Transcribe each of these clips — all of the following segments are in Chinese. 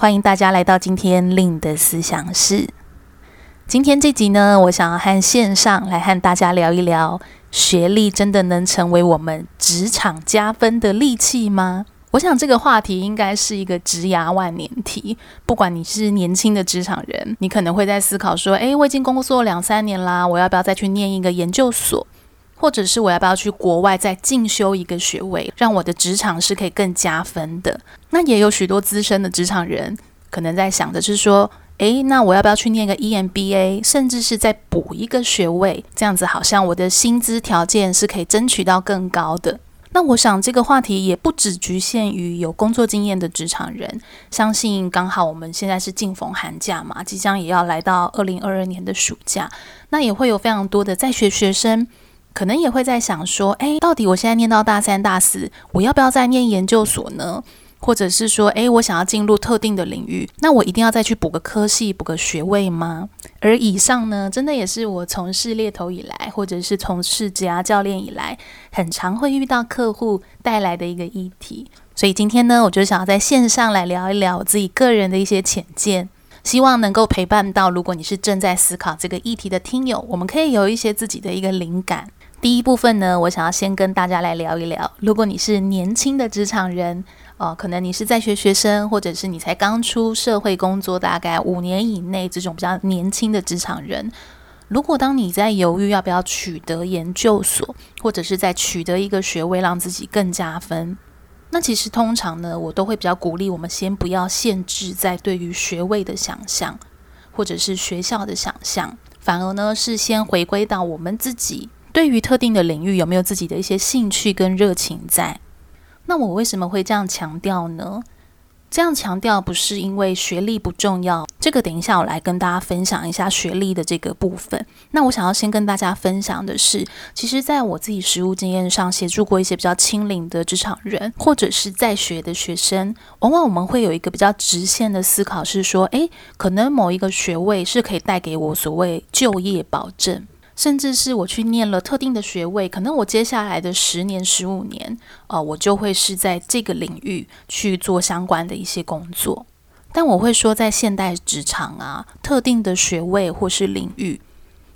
欢迎大家来到今天令的思想室。今天这集呢，我想要和线上来和大家聊一聊，学历真的能成为我们职场加分的利器吗？我想这个话题应该是一个职涯万年题。不管你是年轻的职场人，你可能会在思考说，诶，我已经工作两三年啦，我要不要再去念一个研究所？或者是我要不要去国外再进修一个学位，让我的职场是可以更加分的？那也有许多资深的职场人可能在想的是说，诶，那我要不要去念个 EMBA，甚至是再补一个学位？这样子好像我的薪资条件是可以争取到更高的。那我想这个话题也不只局限于有工作经验的职场人，相信刚好我们现在是进逢寒假嘛，即将也要来到二零二二年的暑假，那也会有非常多的在学学生。可能也会在想说，诶，到底我现在念到大三、大四，我要不要再念研究所呢？或者是说，诶，我想要进入特定的领域，那我一定要再去补个科系、补个学位吗？而以上呢，真的也是我从事猎头以来，或者是从事职涯教练以来，很常会遇到客户带来的一个议题。所以今天呢，我就想要在线上来聊一聊我自己个人的一些浅见。希望能够陪伴到，如果你是正在思考这个议题的听友，我们可以有一些自己的一个灵感。第一部分呢，我想要先跟大家来聊一聊，如果你是年轻的职场人，哦、呃，可能你是在学学生，或者是你才刚出社会工作大概五年以内这种比较年轻的职场人，如果当你在犹豫要不要取得研究所，或者是在取得一个学位让自己更加分，那其实通常呢，我都会比较鼓励我们先不要限制在对于学位的想象，或者是学校的想象，反而呢是先回归到我们自己。对于特定的领域有没有自己的一些兴趣跟热情在？那我为什么会这样强调呢？这样强调不是因为学历不重要，这个等一下我来跟大家分享一下学历的这个部分。那我想要先跟大家分享的是，其实在我自己实务经验上，协助过一些比较青龄的职场人，或者是在学的学生，往往我们会有一个比较直线的思考，是说，诶，可能某一个学位是可以带给我所谓就业保证。甚至是我去念了特定的学位，可能我接下来的十年、十五年，呃，我就会是在这个领域去做相关的一些工作。但我会说，在现代职场啊，特定的学位或是领域，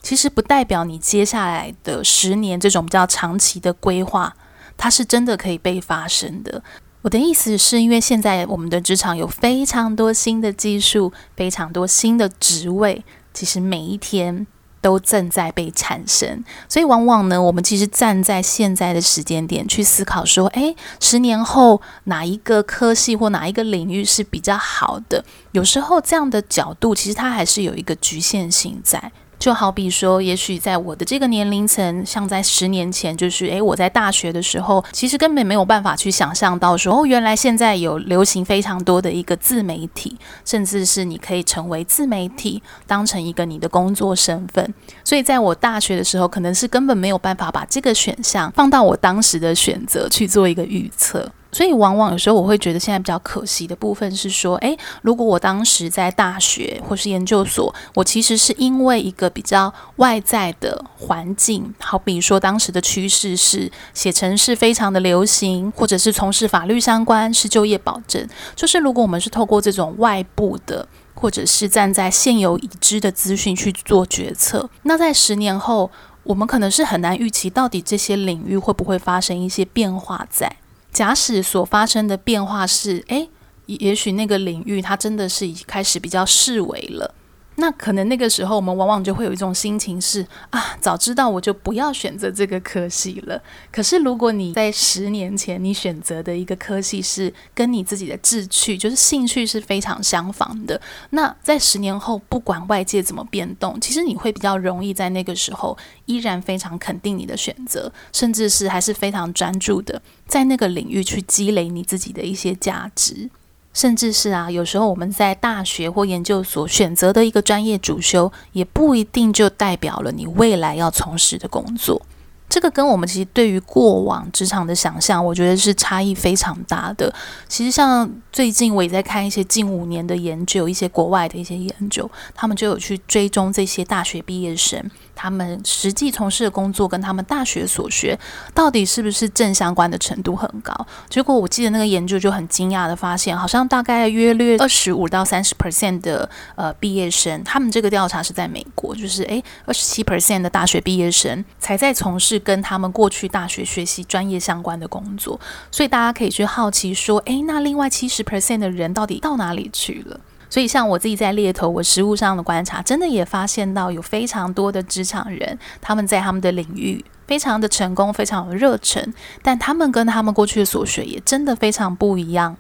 其实不代表你接下来的十年这种比较长期的规划，它是真的可以被发生的。我的意思是因为现在我们的职场有非常多新的技术，非常多新的职位，其实每一天。都正在被产生，所以往往呢，我们其实站在现在的时间点去思考说，诶，十年后哪一个科系或哪一个领域是比较好的？有时候这样的角度其实它还是有一个局限性在。就好比说，也许在我的这个年龄层，像在十年前，就是诶，我在大学的时候，其实根本没有办法去想象到说，哦，原来现在有流行非常多的一个自媒体，甚至是你可以成为自媒体，当成一个你的工作身份。所以在我大学的时候，可能是根本没有办法把这个选项放到我当时的选择去做一个预测。所以，往往有时候我会觉得，现在比较可惜的部分是说，诶，如果我当时在大学或是研究所，我其实是因为一个比较外在的环境，好比说当时的趋势是写程式非常的流行，或者是从事法律相关是就业保证。就是如果我们是透过这种外部的，或者是站在现有已知的资讯去做决策，那在十年后，我们可能是很难预期到底这些领域会不会发生一些变化在。假使所发生的变化是，诶，也许那个领域它真的是已开始比较示威了。那可能那个时候，我们往往就会有一种心情是啊，早知道我就不要选择这个科系了。可是如果你在十年前你选择的一个科系是跟你自己的志趣，就是兴趣是非常相仿的，那在十年后，不管外界怎么变动，其实你会比较容易在那个时候依然非常肯定你的选择，甚至是还是非常专注的在那个领域去积累你自己的一些价值。甚至是啊，有时候我们在大学或研究所选择的一个专业主修，也不一定就代表了你未来要从事的工作。这个跟我们其实对于过往职场的想象，我觉得是差异非常大的。其实像最近我也在看一些近五年的研究，一些国外的一些研究，他们就有去追踪这些大学毕业生。他们实际从事的工作跟他们大学所学到底是不是正相关的程度很高？结果我记得那个研究就很惊讶的发现，好像大概约略二十五到三十 percent 的呃毕业生，他们这个调查是在美国，就是诶二十七 percent 的大学毕业生才在从事跟他们过去大学学习专业相关的工作，所以大家可以去好奇说，诶，那另外七十 percent 的人到底到哪里去了？所以，像我自己在猎头，我实务上的观察，真的也发现到有非常多的职场人，他们在他们的领域非常的成功，非常有热忱，但他们跟他们过去的所学也真的非常不一样。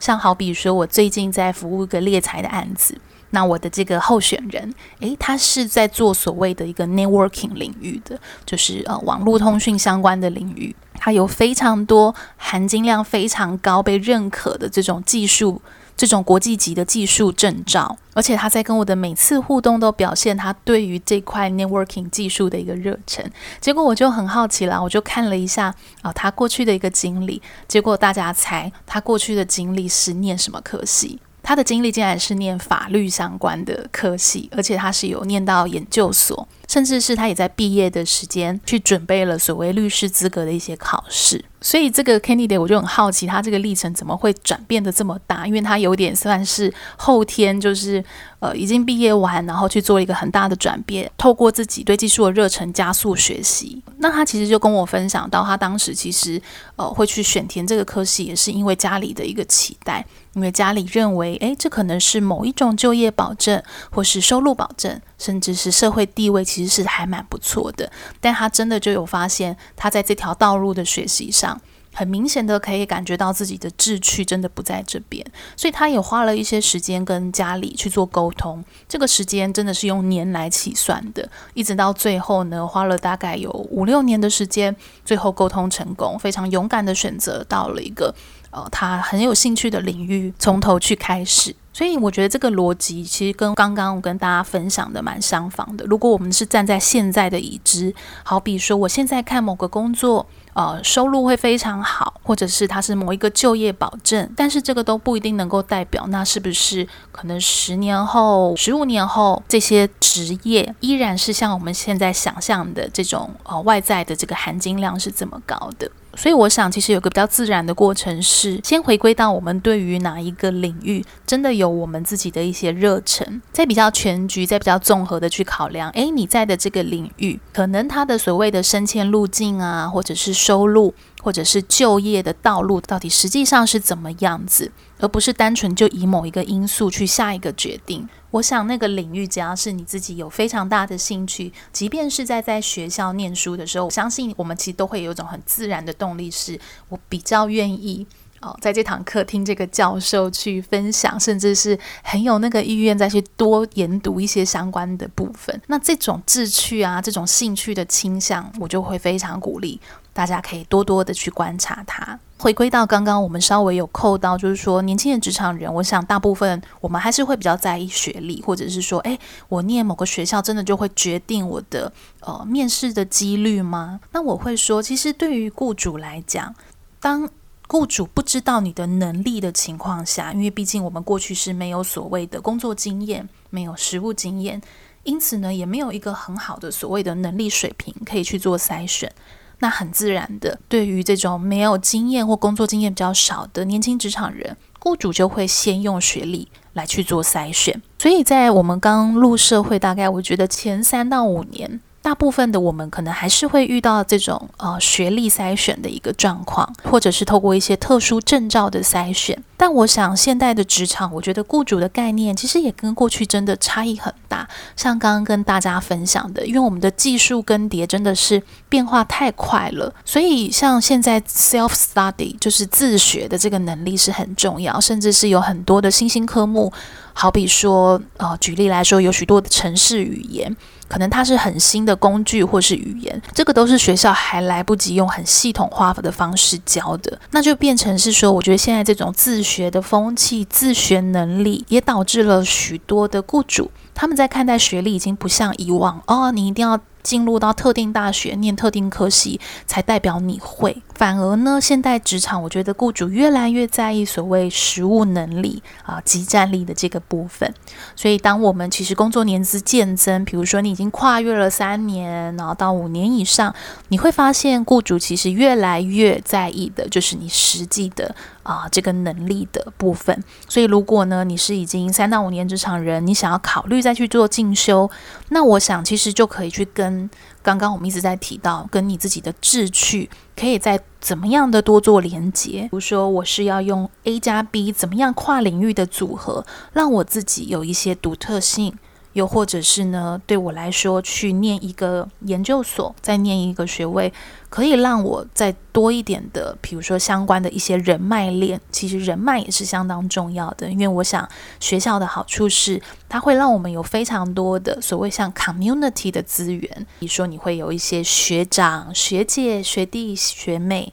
像好比说，我最近在服务一个猎才的案子，那我的这个候选人，诶，他是在做所谓的一个 networking 领域的，就是呃网络通讯相关的领域，他有非常多含金量非常高、被认可的这种技术。这种国际级的技术证照，而且他在跟我的每次互动都表现他对于这块 networking 技术的一个热忱。结果我就很好奇了，我就看了一下啊、他过去的一个经历。结果大家猜他过去的经历是念什么科系？他的经历竟然是念法律相关的科系，而且他是有念到研究所，甚至是他也在毕业的时间去准备了所谓律师资格的一些考试。所以这个 candidate 我就很好奇，他这个历程怎么会转变得这么大？因为他有点算是后天，就是呃已经毕业完，然后去做一个很大的转变，透过自己对技术的热忱加速学习。那他其实就跟我分享到，他当时其实呃会去选填这个科系，也是因为家里的一个期待，因为家里认为，诶，这可能是某一种就业保证，或是收入保证。甚至是社会地位其实是还蛮不错的，但他真的就有发现，他在这条道路的学习上，很明显的可以感觉到自己的志趣真的不在这边，所以他也花了一些时间跟家里去做沟通，这个时间真的是用年来起算的，一直到最后呢，花了大概有五六年的时间，最后沟通成功，非常勇敢的选择到了一个呃他很有兴趣的领域，从头去开始。所以我觉得这个逻辑其实跟刚刚我跟大家分享的蛮相仿的。如果我们是站在现在的已知，好比说我现在看某个工作，呃，收入会非常好，或者是它是某一个就业保证，但是这个都不一定能够代表，那是不是可能十年后、十五年后这些职业依然是像我们现在想象的这种呃外在的这个含金量是这么高的？所以我想，其实有个比较自然的过程是，先回归到我们对于哪一个领域真的有我们自己的一些热忱，在比较全局，在比较综合的去考量。诶，你在的这个领域，可能它的所谓的升迁路径啊，或者是收入，或者是就业的道路，到底实际上是怎么样子，而不是单纯就以某一个因素去下一个决定。我想那个领域，只要是你自己有非常大的兴趣，即便是在在学校念书的时候，我相信我们其实都会有一种很自然的动力，是我比较愿意哦，在这堂课听这个教授去分享，甚至是很有那个意愿再去多研读一些相关的部分。那这种志趣啊，这种兴趣的倾向，我就会非常鼓励。大家可以多多的去观察它。回归到刚刚我们稍微有扣到，就是说年轻的职场人，我想大部分我们还是会比较在意学历，或者是说，诶，我念某个学校真的就会决定我的呃面试的几率吗？那我会说，其实对于雇主来讲，当雇主不知道你的能力的情况下，因为毕竟我们过去是没有所谓的工作经验，没有实务经验，因此呢，也没有一个很好的所谓的能力水平可以去做筛选。那很自然的，对于这种没有经验或工作经验比较少的年轻职场人，雇主就会先用学历来去做筛选。所以在我们刚入社会，大概我觉得前三到五年。大部分的我们可能还是会遇到这种呃学历筛选的一个状况，或者是透过一些特殊证照的筛选。但我想现代的职场，我觉得雇主的概念其实也跟过去真的差异很大。像刚刚跟大家分享的，因为我们的技术更迭真的是变化太快了，所以像现在 self study 就是自学的这个能力是很重要，甚至是有很多的新兴科目，好比说呃举例来说，有许多的城市语言。可能它是很新的工具或是语言这个都是学校还来不及用很系统化的方式教的。那就变成是说我觉得现在这种自学的风气自学能力也导致了许多的雇主他们在看待学历已经不像以往哦你一定要进入到特定大学念特定科系才代表你会。反而呢现代职场我觉得雇主越来越在意所谓实务能力啊及战力的这个部分。所以当我们其实工作年资渐增比如说你已经跨越了三年然后到五年以上你会发现雇主其实越来越在意的就是你实际的啊这个能力的部分。所以如果呢你是已经三到五年职场人你想要考虑再去做进修那我想其实就可以去跟刚刚我们一直在提到跟你自己的志趣可以在怎么样的多做连接比如说我是要用 a 加 b 怎么样跨领域的组合让我自己有一些独特性。又或者是呢对我来说去念一个研究所再念一个学位可以让我再多一点的比如说相关的一些人脉链其实人脉也是相当重要的因为我想学校的好处是它会让我们有非常多的所谓像 community 的资源比如说你会有一些学长学姐学弟学妹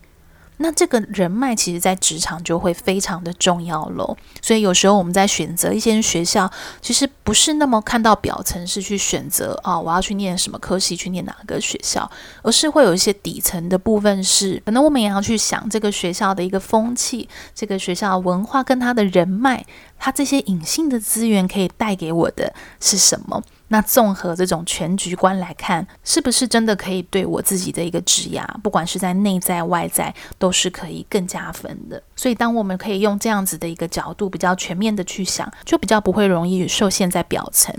那这个人脉其实在职场就会非常的重要咯。所以有时候我们在选择一些学校其实不是那么看到表层是去选择啊我要去念什么科系去念哪个学校而是会有一些底层的部分是可能我们也要去想这个学校的一个风气这个学校文化跟它的人脉它这些隐性的资源可以带给我的是什么那综合这种全局观来看是不是真的可以对我自己的一个职涯不管是在内在外在都是可以更加分的。所以当我们可以用这样子的一个角度比较全面的去想就比较不会容易受限在表层。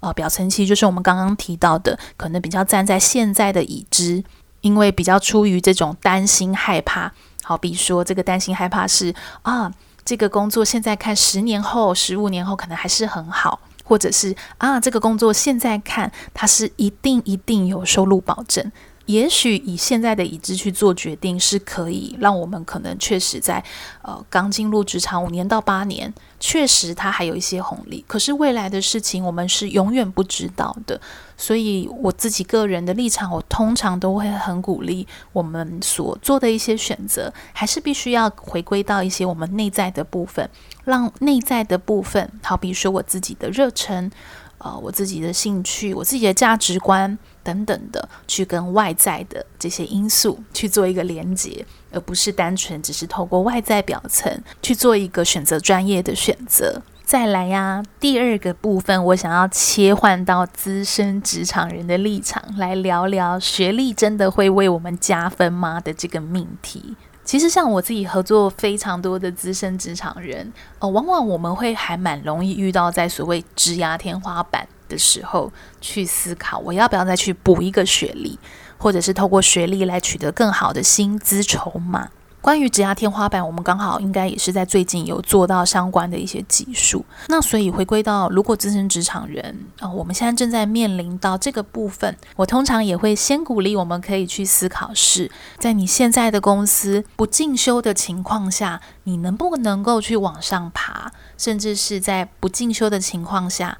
呃表层其实就是我们刚刚提到的可能比较站在现在的已知因为比较出于这种担心害怕。好比说这个担心害怕是啊这个工作现在看十年后十五年后可能还是很好或者是啊这个工作现在看它是一定一定有收入保证。也许以现在的已知去做决定是可以让我们可能确实在呃刚进入职场五年到八年确实它还有一些红利可是未来的事情我们是永远不知道的。所以我自己个人的立场我通常都会很鼓励我们所做的一些选择还是必须要回归到一些我们内在的部分让内在的部分好比说我自己的热忱呃我自己的兴趣我自己的价值观等等的，去跟外在的这些因素去做一个连接，而不是单纯只是透过外在表层去做一个选择专业的选择。再来呀，第二个部分，我想要切换到资深职场人的立场来聊聊，学历真的会为我们加分吗的这个命题。其实像我自己合作非常多的资深职场人，呃，往往我们会还蛮容易遇到在所谓“职涯天花板”的时候去思考我要不要再去补一个学历或者是透过学历来取得更好的薪资筹码。关于职涯天花板我们刚好应该也是在最近有做到相关的一些技术。那所以回归到如果资深职场人啊我们现在正在面临到这个部分我通常也会先鼓励我们可以去思考是在你现在的公司不进修的情况下你能不能够去往上爬甚至是在不进修的情况下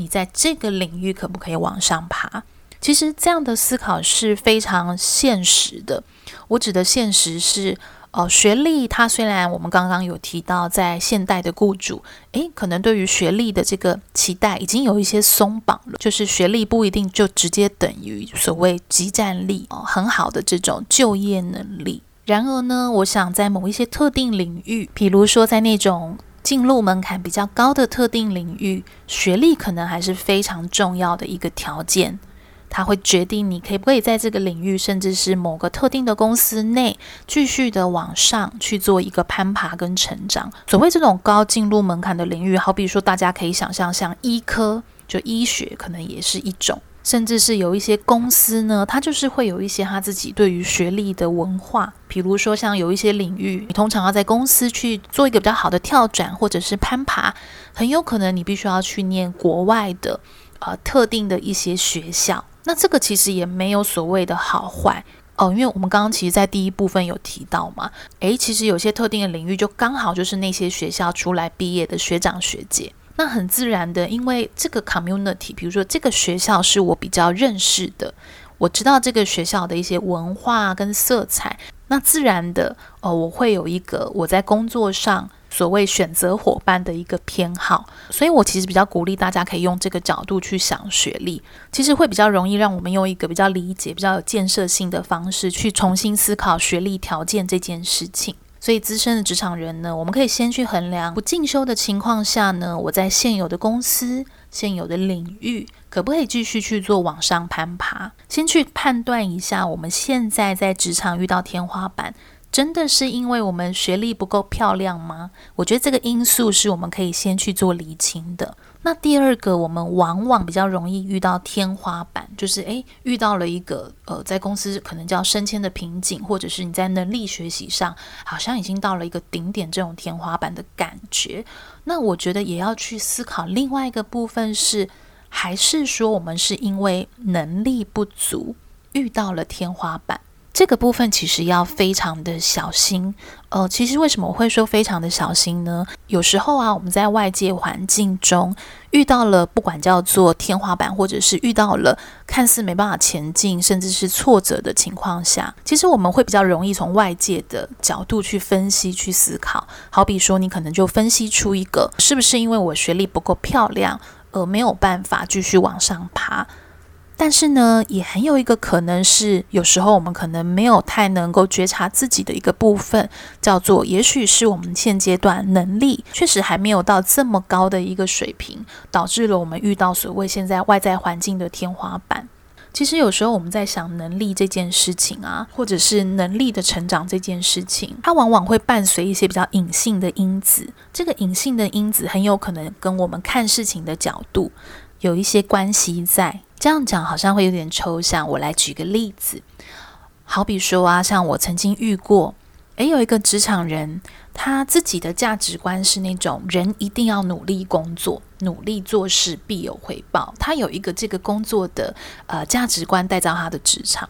你在这个领域可不可以往上爬？其实这样的思考是非常现实的。我指的现实是，呃，学历它虽然我们刚刚有提到，在现代的雇主诶，可能对于学历的这个期待已经有一些松绑了。就是学历不一定就直接等于所谓即战力哦，很好的这种就业能力。然而呢，我想在某一些特定领域，比如说在那种进入门槛比较高的特定领域，学历可能还是非常重要的一个条件。它会决定你可以不可以在这个领域，甚至是某个特定的公司内，继续的往上去做一个攀爬跟成长。所谓这种高进入门槛的领域，好比说大家可以想象，像医科就医学，可能也是一种。甚至是有一些公司呢，它就是会有一些他自己对于学历的文化。比如说像有一些领域，你通常要在公司去做一个比较好的跳转或者是攀爬，很有可能你必须要去念国外的呃特定的一些学校。那这个其实也没有所谓的好坏哦，因为我们刚刚其实在第一部分有提到嘛，诶，其实有些特定的领域就刚好就是那些学校出来毕业的学长学姐。那很自然的因为这个 community 比如说这个学校是我比较认识的我知道这个学校的一些文化跟色彩那自然的哦我会有一个我在工作上所谓选择伙伴的一个偏好。所以我其实比较鼓励大家可以用这个角度去想学历其实会比较容易让我们用一个比较理解比较有建设性的方式去重新思考学历条件这件事情。所以，资深的职场人呢，我们可以先去衡量，不进修的情况下呢，我在现有的公司、现有的领域，可不可以继续去做往上攀爬？先去判断一下，我们现在在职场遇到天花板。真的是因为我们学历不够漂亮吗？我觉得这个因素是我们可以先去做厘清的。那第二个，我们往往比较容易遇到天花板，就是诶，遇到了一个呃，在公司可能叫升迁的瓶颈，或者是你在能力学习上好像已经到了一个顶点这种天花板的感觉。那我觉得也要去思考另外一个部分是，还是说我们是因为能力不足遇到了天花板？这个部分其实要非常的小心，呃，其实为什么我会说非常的小心呢？有时候啊，我们在外界环境中遇到了不管叫做天花板，或者是遇到了看似没办法前进，甚至是挫折的情况下，其实我们会比较容易从外界的角度去分析、去思考。好比说，你可能就分析出一个，是不是因为我学历不够漂亮，而没有办法继续往上爬？但是呢，也很有一个可能是，有时候我们可能没有太能够觉察自己的一个部分，叫做也许是我们现阶段能力确实还没有到这么高的一个水平，导致了我们遇到所谓现在外在环境的天花板。其实有时候我们在想能力这件事情啊，或者是能力的成长这件事情，它往往会伴随一些比较隐性的因子。这个隐性的因子很有可能跟我们看事情的角度有一些关系在。这样讲好像会有点抽象，我来举个例子，好比说啊，像我曾经遇过，诶，有一个职场人，他自己的价值观是那种人一定要努力工作，努力做事必有回报，他有一个这个工作的呃价值观带到他的职场。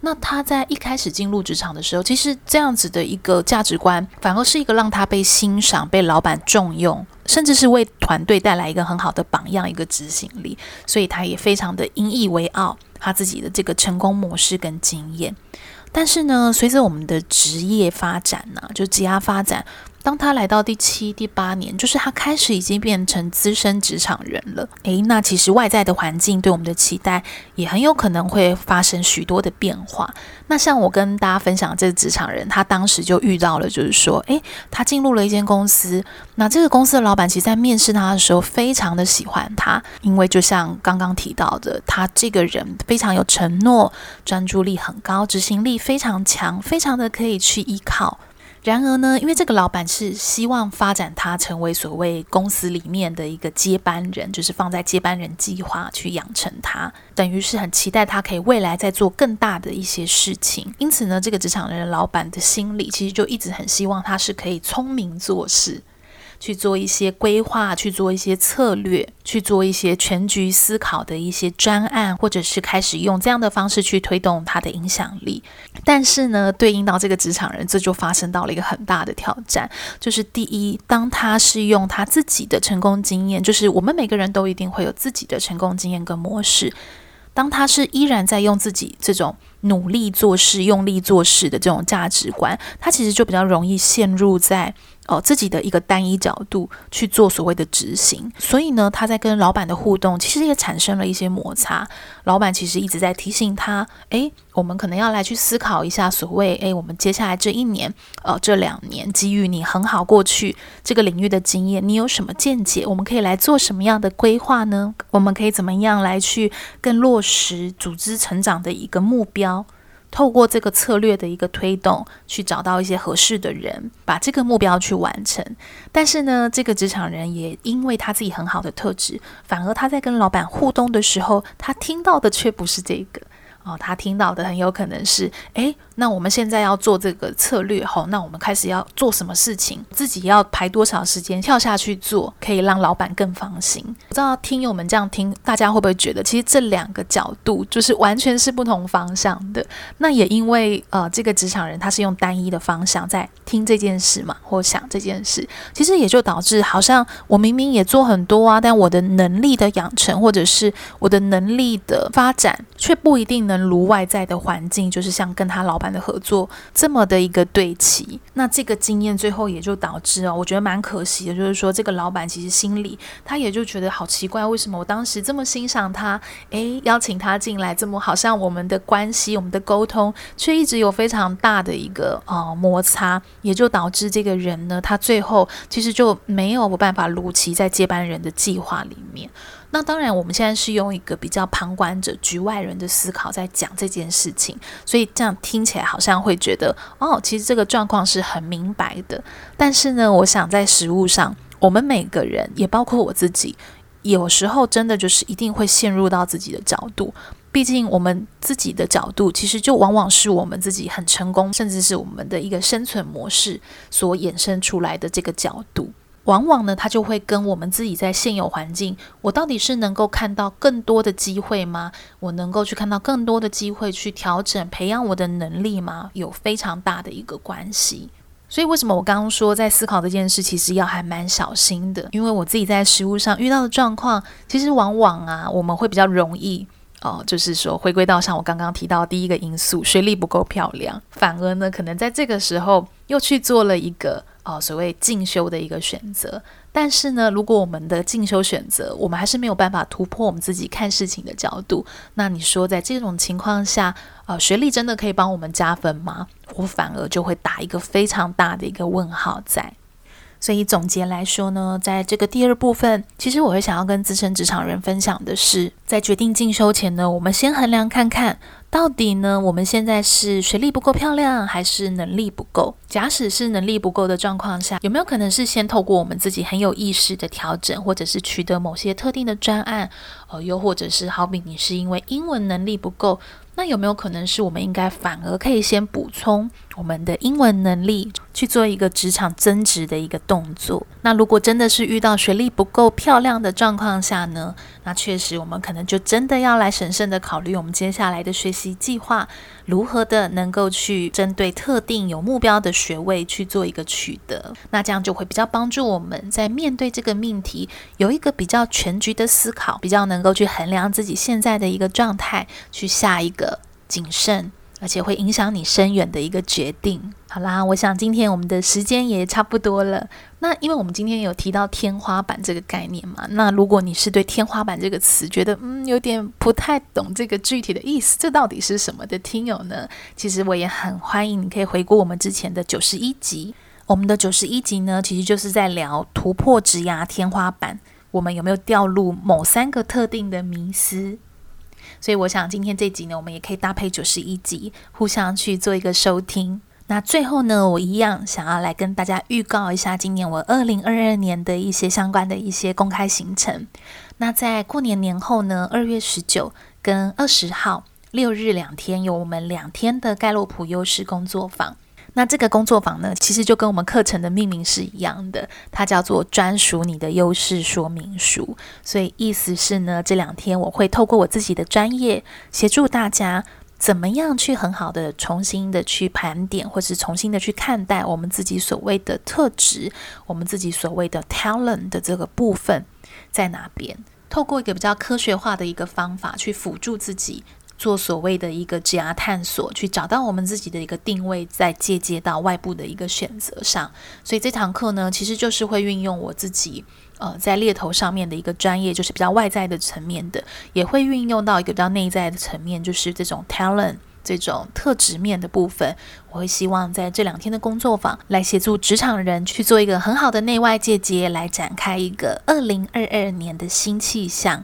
那他在一开始进入职场的时候，其实这样子的一个价值观，反而是一个让他被欣赏、被老板重用，甚至是为团队带来一个很好的榜样、一个执行力。所以他也非常的引以为傲，他自己的这个成功模式跟经验。但是呢，随着我们的职业发展呢、就职涯发展。当他来到第七、第八年，就是他开始已经变成资深职场人了。诶，那其实外在的环境对我们的期待也很有可能会发生许多的变化。那像我跟大家分享这个职场人，他当时就遇到了，就是说，诶，他进入了一间公司，那这个公司的老板其实在面试他的时候非常的喜欢他，因为就像刚刚提到的，他这个人非常有承诺，专注力很高，执行力非常强，非常的可以去依靠。然而呢，因为这个老板是希望发展他成为所谓公司里面的一个接班人，就是放在接班人计划去养成他，等于是很期待他可以未来再做更大的一些事情。因此呢，这个职场人老板的心里其实就一直很希望他是可以聪明做事。去做一些规划，去做一些策略，去做一些全局思考的一些专案，或者是开始用这样的方式去推动他的影响力。但是呢，对应到这个职场人，这就发生到了一个很大的挑战，就是第一，当他是用他自己的成功经验，就是我们每个人都一定会有自己的成功经验跟模式，当他是依然在用自己这种努力做事、用力做事的这种价值观，他其实就比较容易陷入在。哦，自己的一个单一角度去做所谓的执行，所以呢，他在跟老板的互动其实也产生了一些摩擦。老板其实一直在提醒他，诶，我们可能要来去思考一下，所谓，诶，我们接下来这一年，呃，这两年，基于你很好过去这个领域的经验，你有什么见解？我们可以来做什么样的规划呢？我们可以怎么样来去更落实组织成长的一个目标？透过这个策略的一个推动，去找到一些合适的人，把这个目标去完成。但是呢，这个职场人也因为他自己很好的特质，反而他在跟老板互动的时候，他听到的却不是这个。哦，他听到的很有可能是，诶，那我们现在要做这个策略后，那我们开始要做什么事情？自己要排多少时间跳下去做，可以让老板更放心？不知道听友们这样听，大家会不会觉得，其实这两个角度就是完全是不同方向的？那也因为呃，这个职场人他是用单一的方向在听这件事嘛，或想这件事，其实也就导致好像我明明也做很多啊，但我的能力的养成或者是我的能力的发展，却不一定能如外在的环境，就是像跟他老板的合作这么的一个对齐。那这个经验最后也就导致哦，我觉得蛮可惜的，就是说这个老板其实心里他也就觉得好奇怪，为什么我当时这么欣赏他，诶，邀请他进来，这么好像我们的关系、我们的沟通，却一直有非常大的一个呃摩擦，也就导致这个人呢，他最后其实就没有办法如期在接班人的计划里面。那当然，我们现在是用一个比较旁观者、局外人的思考在讲这件事情，所以这样听起来好像会觉得，哦，其实这个状况是很明白的。但是呢，我想在实务上，我们每个人，也包括我自己，有时候真的就是一定会陷入到自己的角度。毕竟，我们自己的角度，其实就往往是我们自己很成功，甚至是我们的一个生存模式所衍生出来的这个角度。往往呢，他就会跟我们自己在现有环境，我到底是能够看到更多的机会吗？我能够去看到更多的机会去调整、培养我的能力吗？有非常大的一个关系。所以，为什么我刚刚说在思考这件事，其实要还蛮小心的？因为我自己在实务上遇到的状况，其实往往啊，我们会比较容易哦，就是说回归到像我刚刚提到第一个因素，学历不够漂亮，反而呢，可能在这个时候又去做了一个。哦，所谓进修的一个选择，但是呢，如果我们的进修选择，我们还是没有办法突破我们自己看事情的角度，那你说在这种情况下，呃，学历真的可以帮我们加分吗？我反而就会打一个非常大的一个问号在。所以总结来说呢，在这个第二部分，其实我会想要跟资深职场人分享的是，在决定进修前呢，我们先衡量看看。到底呢，我们现在是学历不够漂亮，还是能力不够？假使是能力不够的状况下，有没有可能是先透过我们自己很有意识的调整，或者是取得某些特定的专案？呃，又或者是好比你是因为英文能力不够？那有没有可能是我们应该反而可以先补充我们的英文能力，去做一个职场增值的一个动作？那如果真的是遇到学历不够漂亮的状况下呢？那确实我们可能就真的要来审慎的考虑我们接下来的学习计划，如何的能够去针对特定有目标的学位去做一个取得。那这样就会比较帮助我们在面对这个命题有一个比较全局的思考，比较能够去衡量自己现在的一个状态，去下一个。谨慎，而且会影响你深远的一个决定。好啦，我想今天我们的时间也差不多了。那因为我们今天有提到天花板这个概念嘛，那如果你是对天花板这个词觉得嗯有点不太懂这个具体的意思，这到底是什么的听友呢？其实我也很欢迎你可以回顾我们之前的九十一集。我们的九十一集呢，其实就是在聊突破职涯天花板，我们有没有掉入某三个特定的迷思？所以我想今天这集呢，我们也可以搭配九十一集，互相去做一个收听。那最后呢，我一样想要来跟大家预告一下，今年我二零二二年的一些相关的一些公开行程。那在过年年后呢，二月十九跟二十号六日两天，有我们两天的盖洛普优势工作坊。那这个工作坊呢，其实就跟我们课程的命名是一样的，它叫做专属你的优势说明书。所以意思是呢，这两天我会透过我自己的专业，协助大家怎么样去很好的重新的去盘点，或是重新的去看待我们自己所谓的特质，我们自己所谓的 talent 的这个部分在哪边，透过一个比较科学化的一个方法去辅助自己。做所谓的一个职涯探索，去找到我们自己的一个定位，再借接到外部的一个选择上。所以这堂课呢，其实就是会运用我自己呃在猎头上面的一个专业，就是比较外在的层面的，也会运用到一个比较内在的层面，就是这种 talent 这种特质面的部分。我会希望在这两天的工作坊，来协助职场人去做一个很好的内外借接，来展开一个二零二二年的新气象。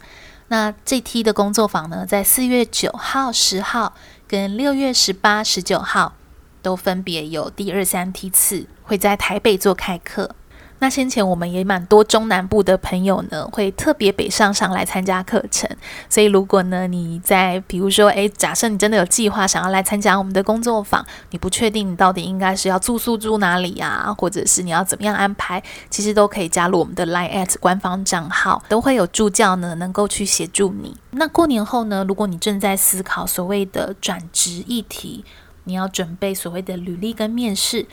那这梯的工作坊呢，在四月九号、十号跟六月十八、十九号，都分别有第二、三梯次会在台北做开课。那先前我们也蛮多中南部的朋友呢，会特别北上上来参加课程。所以如果呢你在比如说，诶，假设你真的有计划想要来参加我们的工作坊，你不确定你到底应该是要住宿住哪里呀，或者是你要怎么样安排，其实都可以加入我们的 Line@ at 官方账号，都会有助教呢能够去协助你。那过年后呢，如果你正在思考所谓的转职议题，你要准备所谓的履历跟面试。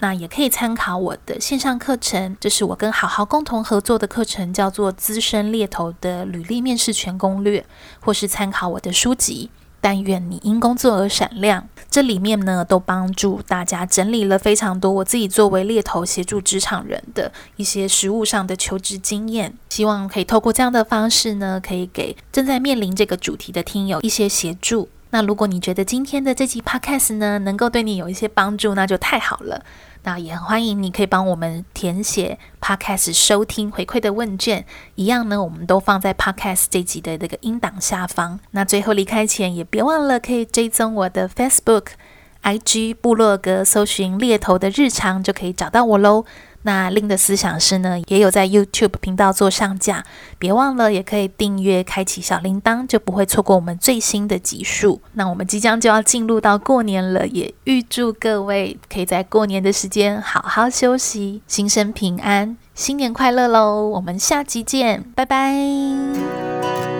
那也可以参考我的线上课程，这是我跟好好共同合作的课程，叫做《资深猎头的履历面试全攻略》，或是参考我的书籍《但愿你因工作而闪亮。这里面呢，都帮助大家整理了非常多我自己作为猎头协助职场人的一些实务上的求职经验，希望可以透过这样的方式呢，可以给正在面临这个主题的听友一些协助。那如果你觉得今天的这集 Podcast 呢，能够对你有一些帮助，那就太好了。那也很欢迎你可以帮我们填写 Podcast 收听回馈的问卷，一样呢，我们都放在 Podcast 这集的这个音档下方。那最后离开前也别忘了可以追踪我的 Facebook、IG、部落格，搜寻猎头的日常就可以找到我喽。那另的思想师呢，也有在 YouTube 频道做上架，别忘了也可以订阅，开启小铃铛，就不会错过我们最新的集数。那我们即将就要进入到过年了，也预祝各位可以在过年的时间好好休息，心身平安，新年快乐喽！我们下集见，拜拜。